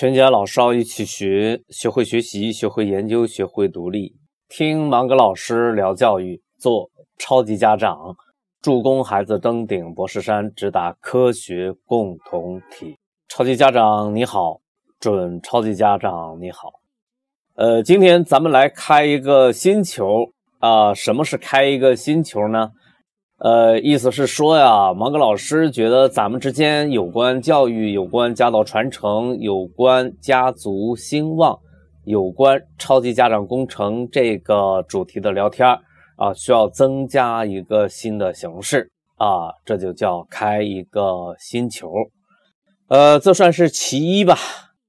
全家老少一起学，学会学习，学会研究，学会独立。听芒格老师聊教育，做超级家长，助攻孩子登顶博士山，直达科学共同体。超级家长你好，准超级家长你好。呃，今天咱们来开一个新球啊。什么是开一个新球呢？呃，意思是说呀，芒格老师觉得咱们之间有关教育、有关家道传承、有关家族兴旺、有关超级家长工程这个主题的聊天啊，需要增加一个新的形式啊，这就叫开一个新球。呃，这算是其一吧。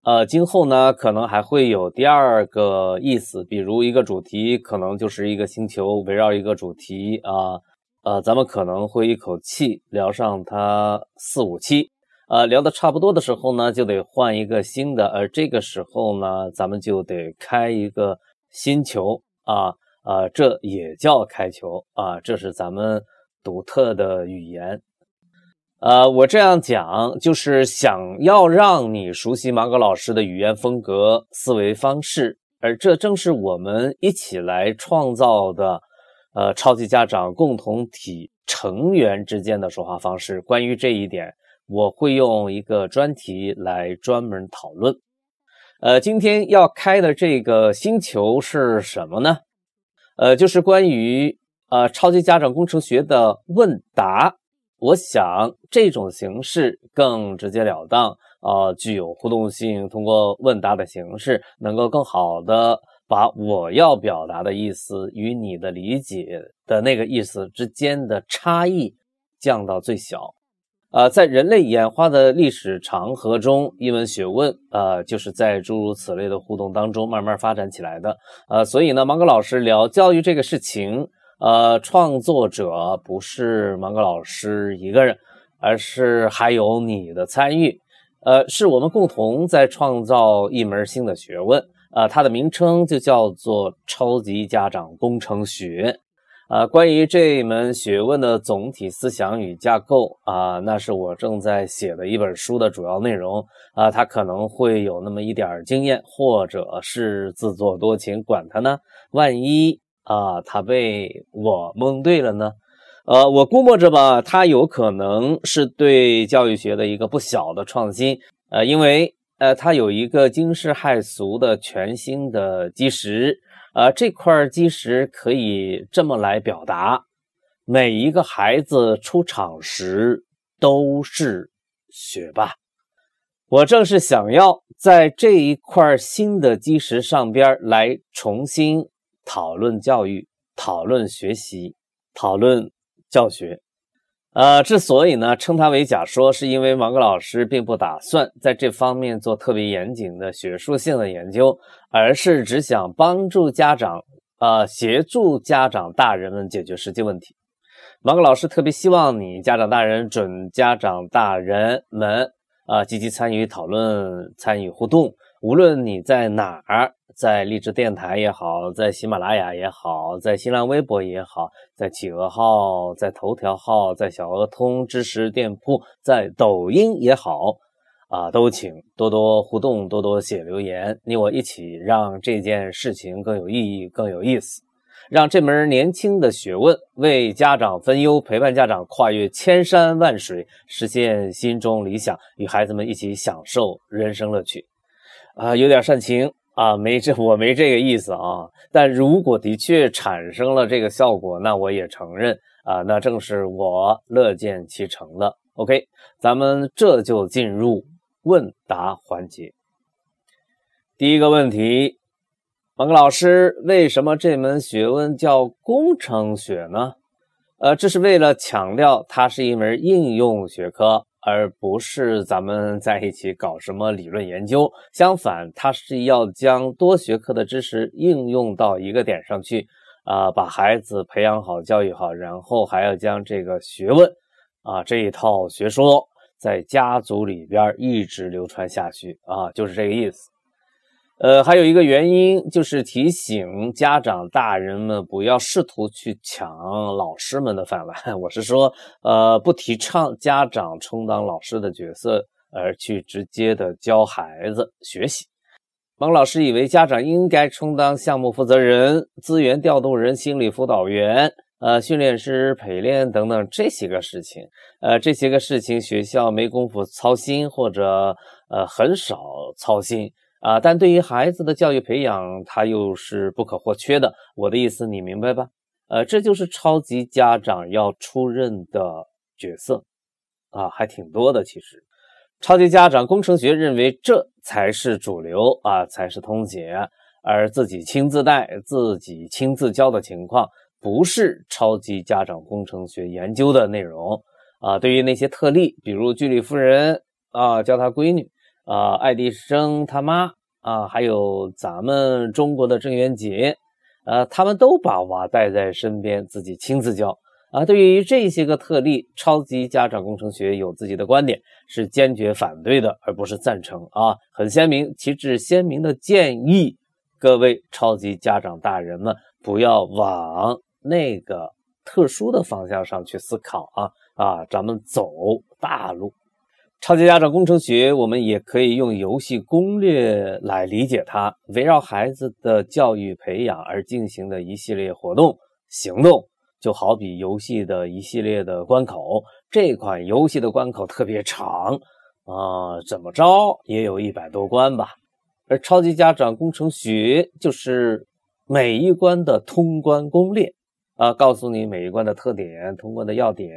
呃，今后呢，可能还会有第二个意思，比如一个主题可能就是一个星球，围绕一个主题啊。呃咱们可能会一口气聊上它四五期，呃，聊的差不多的时候呢，就得换一个新的，而这个时候呢，咱们就得开一个新球啊，啊，这也叫开球啊，这是咱们独特的语言。呃，我这样讲就是想要让你熟悉芒格老师的语言风格、思维方式，而这正是我们一起来创造的。呃，超级家长共同体成员之间的说话方式，关于这一点，我会用一个专题来专门讨论。呃，今天要开的这个星球是什么呢？呃，就是关于呃超级家长工程学的问答。我想这种形式更直截了当，啊，具有互动性，通过问答的形式，能够更好的。把我要表达的意思与你的理解的那个意思之间的差异降到最小。呃，在人类演化的历史长河中，一门学问，呃，就是在诸如此类的互动当中慢慢发展起来的。呃，所以呢，芒格老师聊教育这个事情，呃，创作者不是芒格老师一个人，而是还有你的参与，呃，是我们共同在创造一门新的学问。啊，它的名称就叫做超级家长工程学。啊，关于这门学问的总体思想与架构啊，那是我正在写的一本书的主要内容。啊，它可能会有那么一点经验，或者是自作多情，管他呢。万一啊，他被我蒙对了呢？呃，我估摸着吧，它有可能是对教育学的一个不小的创新。呃，因为。呃，它有一个惊世骇俗的全新的基石，呃，这块基石可以这么来表达：每一个孩子出场时都是学霸。我正是想要在这一块新的基石上边来重新讨论教育、讨论学习、讨论教学。呃，之所以呢称它为假说，是因为芒格老师并不打算在这方面做特别严谨的学术性的研究，而是只想帮助家长，呃，协助家长大人们解决实际问题。芒格老师特别希望你家长大人、准家长大人们，啊，积极参与讨论、参与互动，无论你在哪儿。在励志电台也好，在喜马拉雅也好，在新浪微博也好，在企鹅号、在头条号、在小鹅通知识店铺、在抖音也好，啊，都请多多互动，多多写留言，你我一起让这件事情更有意义、更有意思，让这门年轻的学问为家长分忧，陪伴家长跨越千山万水，实现心中理想，与孩子们一起享受人生乐趣。啊，有点煽情。啊，没这我没这个意思啊，但如果的确产生了这个效果，那我也承认啊，那正是我乐见其成的。OK，咱们这就进入问答环节。第一个问题，王老师，为什么这门学问叫工程学呢？呃，这是为了强调它是一门应用学科。而不是咱们在一起搞什么理论研究，相反，它是要将多学科的知识应用到一个点上去，啊，把孩子培养好、教育好，然后还要将这个学问，啊，这一套学说在家族里边一直流传下去，啊，就是这个意思。呃，还有一个原因就是提醒家长大人们不要试图去抢老师们的饭碗。我是说，呃，不提倡家长充当老师的角色，而去直接的教孩子学习。王老师以为家长应该充当项目负责人、资源调动人、心理辅导员、呃训练师、陪练等等这些个事情。呃，这些个事情学校没工夫操心，或者呃很少操心啊。但对于孩子的教育培养，它又是不可或缺的。我的意思你明白吧？呃，这就是超级家长要出任的角色啊，还挺多的。其实，超级家长工程学认为这才是主流啊，才是通解，而自己亲自带、自己亲自教的情况，不是超级家长工程学研究的内容啊。对于那些特例，比如居里夫人啊，教她闺女啊，爱迪生他妈啊，还有咱们中国的郑渊洁。呃，他们都把娃带在身边，自己亲自教啊。对于这些个特例，超级家长工程学有自己的观点，是坚决反对的，而不是赞成啊。很鲜明，旗帜鲜明的建议各位超级家长大人们不要往那个特殊的方向上去思考啊啊，咱们走大路。超级家长工程学，我们也可以用游戏攻略来理解它。围绕孩子的教育培养而进行的一系列活动行动，就好比游戏的一系列的关口。这款游戏的关口特别长啊，怎么着也有一百多关吧。而超级家长工程学就是每一关的通关攻略。啊，告诉你每一关的特点、通关的要点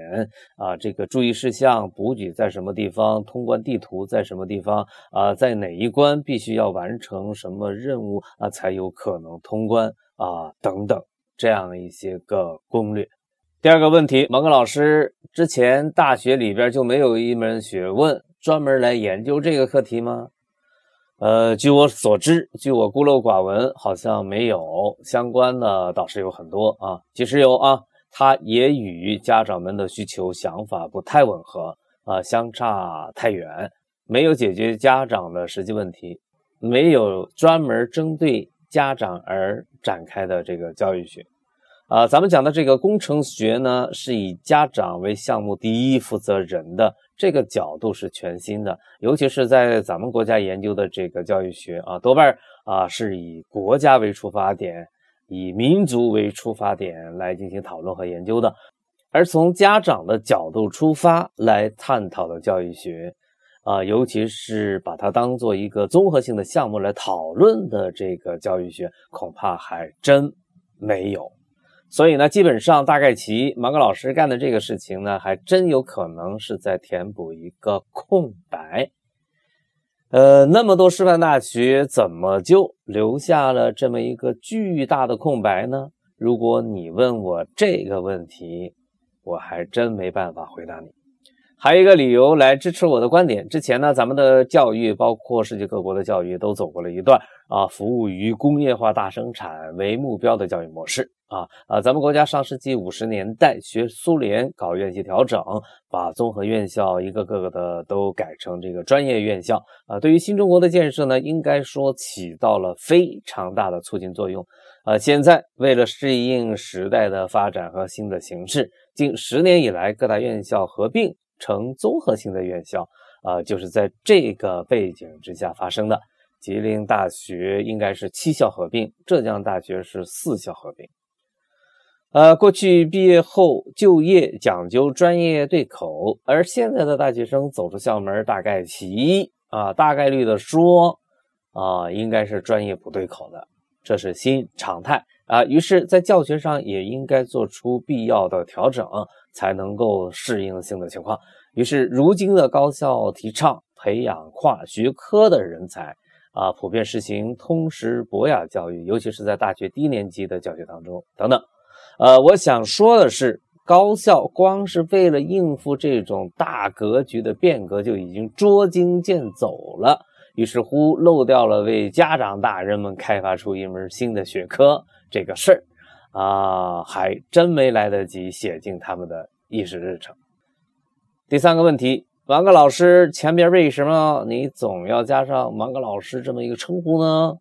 啊，这个注意事项、补给在什么地方、通关地图在什么地方啊，在哪一关必须要完成什么任务啊，才有可能通关啊，等等这样的一些个攻略。第二个问题，芒格老师之前大学里边就没有一门学问专门来研究这个课题吗？呃，据我所知，据我孤陋寡闻，好像没有相关的，倒是有很多啊。即使有啊，它也与家长们的需求想法不太吻合啊，相差太远，没有解决家长的实际问题，没有专门针对家长而展开的这个教育学。啊，咱们讲的这个工程学呢，是以家长为项目第一负责人的这个角度是全新的，尤其是在咱们国家研究的这个教育学啊，多半啊是以国家为出发点，以民族为出发点来进行讨论和研究的，而从家长的角度出发来探讨的教育学，啊，尤其是把它当做一个综合性的项目来讨论的这个教育学，恐怕还真没有。所以呢，基本上大概其芒格老师干的这个事情呢，还真有可能是在填补一个空白。呃，那么多师范大学怎么就留下了这么一个巨大的空白呢？如果你问我这个问题，我还真没办法回答你。还有一个理由来支持我的观点。之前呢，咱们的教育，包括世界各国的教育，都走过了一段啊，服务于工业化大生产为目标的教育模式啊啊。咱们国家上世纪五十年代学苏联搞院系调整，把综合院校一个个个的都改成这个专业院校啊。对于新中国的建设呢，应该说起到了非常大的促进作用啊。现在为了适应时代的发展和新的形势，近十年以来各大院校合并。成综合性的院校，啊，就是在这个背景之下发生的。吉林大学应该是七校合并，浙江大学是四校合并。呃，过去毕业后就业讲究专业对口，而现在的大学生走出校门，大概其啊，大概率的说，啊，应该是专业不对口的，这是新常态啊。于是，在教学上也应该做出必要的调整。才能够适应性的情况。于是，如今的高校提倡培养跨学科的人才，啊，普遍实行通识博雅教育，尤其是在大学低年级的教学当中等等。呃，我想说的是，高校光是为了应付这种大格局的变革，就已经捉襟见肘了。于是乎，漏掉了为家长大人们开发出一门新的学科这个事儿。啊，还真没来得及写进他们的议事日程。第三个问题，芒格老师前边为什么你总要加上芒格老师这么一个称呼呢？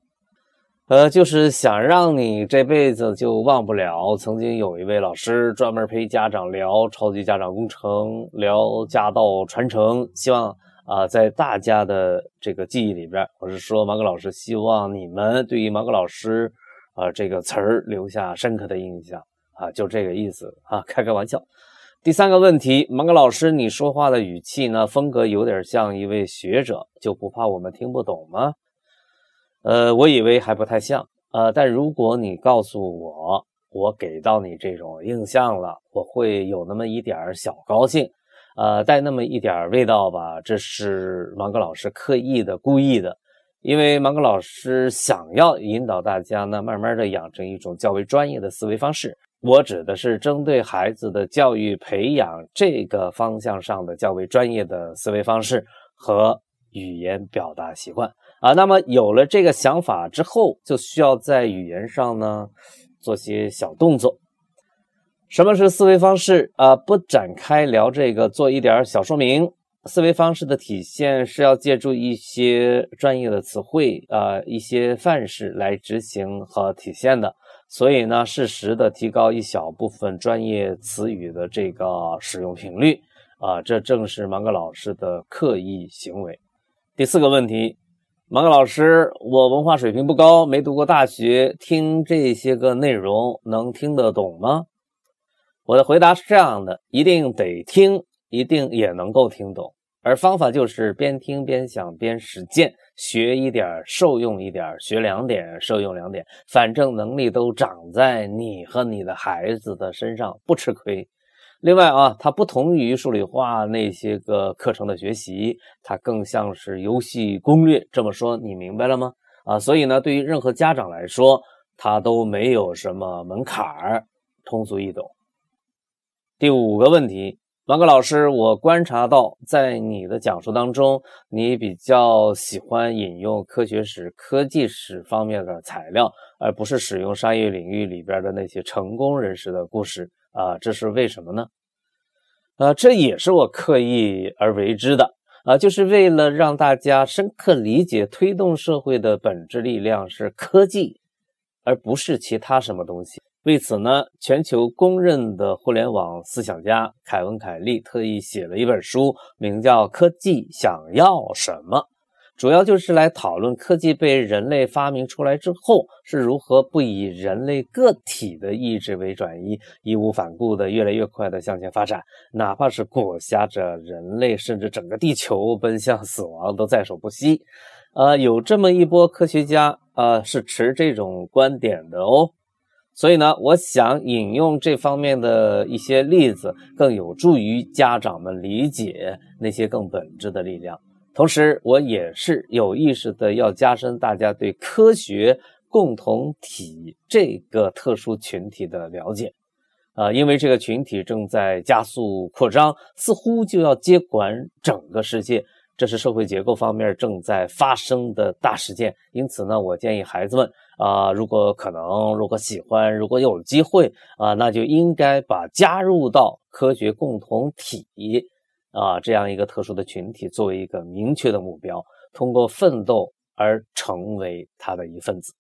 呃，就是想让你这辈子就忘不了曾经有一位老师专门陪家长聊超级家长工程，聊家道传承，希望啊，在大家的这个记忆里边，我是说芒格老师希望你们对于芒格老师啊这个词儿留下深刻的印象啊，就这个意思啊，开个玩笑。第三个问题，芒格老师，你说话的语气呢，风格有点像一位学者，就不怕我们听不懂吗？呃，我以为还不太像，呃，但如果你告诉我，我给到你这种印象了，我会有那么一点小高兴，呃，带那么一点味道吧。这是芒格老师刻意的、故意的，因为芒格老师想要引导大家呢，慢慢的养成一种较为专业的思维方式。我指的是针对孩子的教育培养这个方向上的较为专业的思维方式和语言表达习惯啊。那么有了这个想法之后，就需要在语言上呢做些小动作。什么是思维方式啊？不展开聊这个，做一点小说明。思维方式的体现是要借助一些专业的词汇啊，一些范式来执行和体现的。所以呢，适时的提高一小部分专业词语的这个使用频率啊，这正是芒格老师的刻意行为。第四个问题，芒格老师，我文化水平不高，没读过大学，听这些个内容能听得懂吗？我的回答是这样的：一定得听，一定也能够听懂。而方法就是边听边想边实践，学一点受用一点，学两点受用两点，反正能力都长在你和你的孩子的身上，不吃亏。另外啊，它不同于数理化那些个课程的学习，它更像是游戏攻略。这么说你明白了吗？啊，所以呢，对于任何家长来说，它都没有什么门槛，通俗易懂。第五个问题。芒格老师，我观察到，在你的讲述当中，你比较喜欢引用科学史、科技史方面的材料，而不是使用商业领域里边的那些成功人士的故事啊，这是为什么呢？啊，这也是我刻意而为之的啊，就是为了让大家深刻理解，推动社会的本质力量是科技，而不是其他什么东西。为此呢，全球公认的互联网思想家凯文·凯利特意写了一本书，名叫《科技想要什么》，主要就是来讨论科技被人类发明出来之后，是如何不以人类个体的意志为转移，义无反顾的越来越快的向前发展，哪怕是裹挟着人类甚至整个地球奔向死亡都在所不惜。呃，有这么一波科学家，呃，是持这种观点的哦。所以呢，我想引用这方面的一些例子，更有助于家长们理解那些更本质的力量。同时，我也是有意识的要加深大家对科学共同体这个特殊群体的了解，啊，因为这个群体正在加速扩张，似乎就要接管整个世界。这是社会结构方面正在发生的大事件，因此呢，我建议孩子们啊，如果可能，如果喜欢，如果有机会啊，那就应该把加入到科学共同体啊这样一个特殊的群体作为一个明确的目标，通过奋斗而成为他的一份子。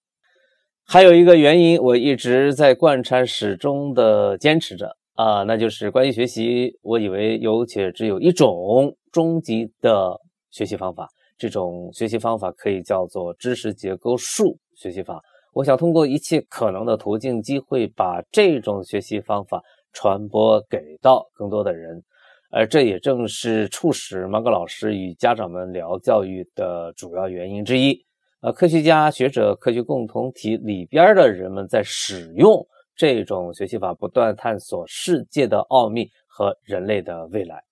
还有一个原因，我一直在贯穿始终的坚持着啊，那就是关于学习，我以为有且只有一种终极的。学习方法，这种学习方法可以叫做知识结构树学习法。我想通过一切可能的途径、机会，把这种学习方法传播给到更多的人。而这也正是促使芒格老师与家长们聊教育的主要原因之一。呃，科学家、学者、科学共同体里边的人们在使用这种学习法，不断探索世界的奥秘和人类的未来。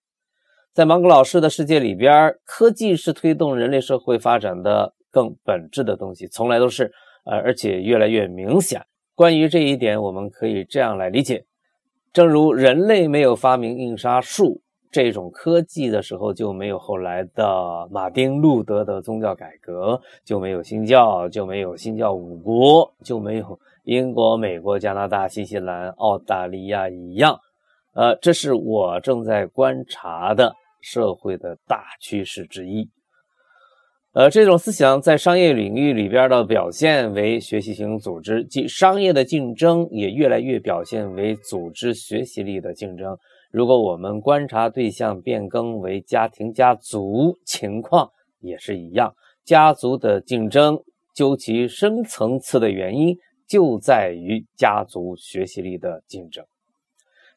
在芒格老师的世界里边，科技是推动人类社会发展的更本质的东西，从来都是，呃，而且越来越明显。关于这一点，我们可以这样来理解：正如人类没有发明印刷术这种科技的时候，就没有后来的马丁·路德的宗教改革，就没有新教，就没有新教五国，就没有英国、美国、加拿大、新西兰、澳大利亚一样。呃，这是我正在观察的。社会的大趋势之一，呃，这种思想在商业领域里边的表现为学习型组织，即商业的竞争也越来越表现为组织学习力的竞争。如果我们观察对象变更为家庭家族，情况也是一样。家族的竞争，究其深层次的原因，就在于家族学习力的竞争。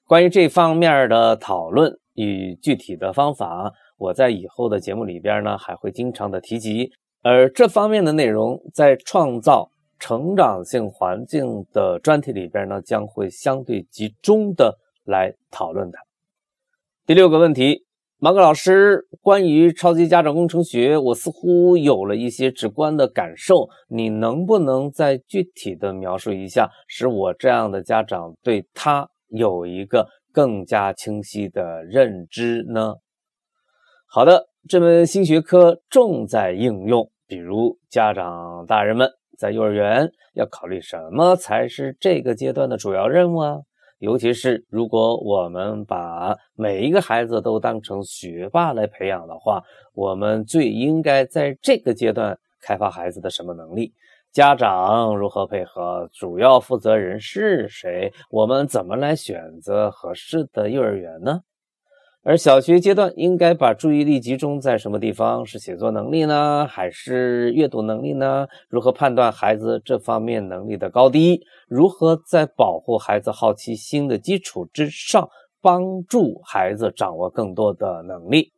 关于这方面的讨论与具体的方法，我在以后的节目里边呢，还会经常的提及。而这方面的内容，在创造成长性环境的专题里边呢，将会相对集中的来讨论它。第六个问题，马克老师，关于超级家长工程学，我似乎有了一些直观的感受，你能不能再具体的描述一下，使我这样的家长对他有一个更加清晰的认知呢？好的，这门新学科重在应用，比如家长大人们在幼儿园要考虑什么才是这个阶段的主要任务啊？尤其是如果我们把每一个孩子都当成学霸来培养的话，我们最应该在这个阶段开发孩子的什么能力？家长如何配合？主要负责人是谁？我们怎么来选择合适的幼儿园呢？而小学阶段应该把注意力集中在什么地方？是写作能力呢，还是阅读能力呢？如何判断孩子这方面能力的高低？如何在保护孩子好奇心的基础之上，帮助孩子掌握更多的能力？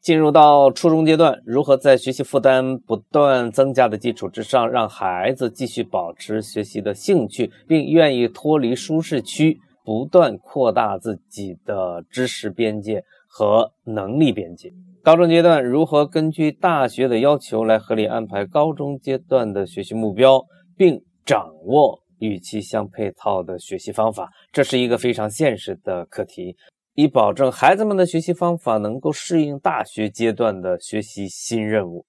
进入到初中阶段，如何在学习负担不断增加的基础之上，让孩子继续保持学习的兴趣，并愿意脱离舒适区？不断扩大自己的知识边界和能力边界。高中阶段如何根据大学的要求来合理安排高中阶段的学习目标，并掌握与其相配套的学习方法，这是一个非常现实的课题，以保证孩子们的学习方法能够适应大学阶段的学习新任务。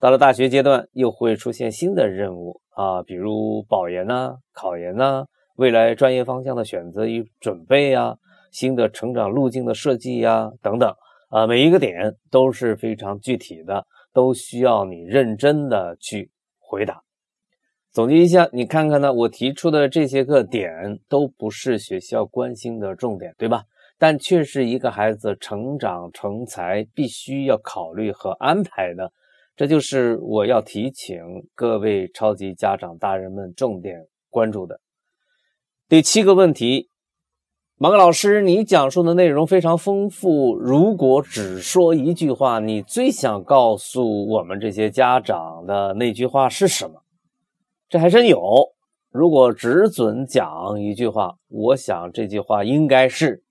到了大学阶段，又会出现新的任务啊，比如保研呐、考研呐。未来专业方向的选择与准备呀，新的成长路径的设计呀，等等，啊，每一个点都是非常具体的，都需要你认真的去回答。总结一下，你看看呢，我提出的这些个点都不是学校关心的重点，对吧？但却是一个孩子成长成才必须要考虑和安排的。这就是我要提醒各位超级家长大人们重点关注的。第七个问题，马克老师，你讲述的内容非常丰富。如果只说一句话，你最想告诉我们这些家长的那句话是什么？这还真有。如果只准讲一句话，我想这句话应该是：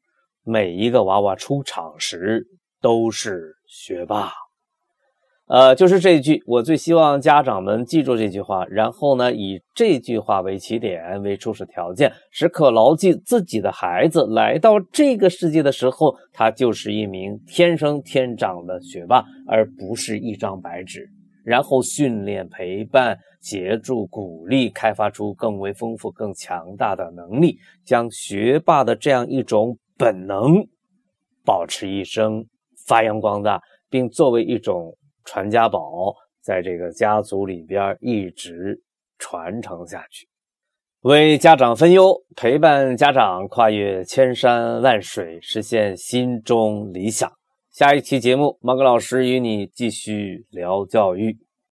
每一个娃娃出场时都是学霸。呃，就是这一句，我最希望家长们记住这句话，然后呢，以这句话为起点，为初始条件，时刻牢记自己的孩子来到这个世界的时候，他就是一名天生天长的学霸，而不是一张白纸。然后训练、陪伴、协助、鼓励，开发出更为丰富、更强大的能力，将学霸的这样一种本能保持一生，发扬光大，并作为一种。传家宝在这个家族里边一直传承下去，为家长分忧，陪伴家长跨越千山万水，实现心中理想。下一期节目，芒格老师与你继续聊教育。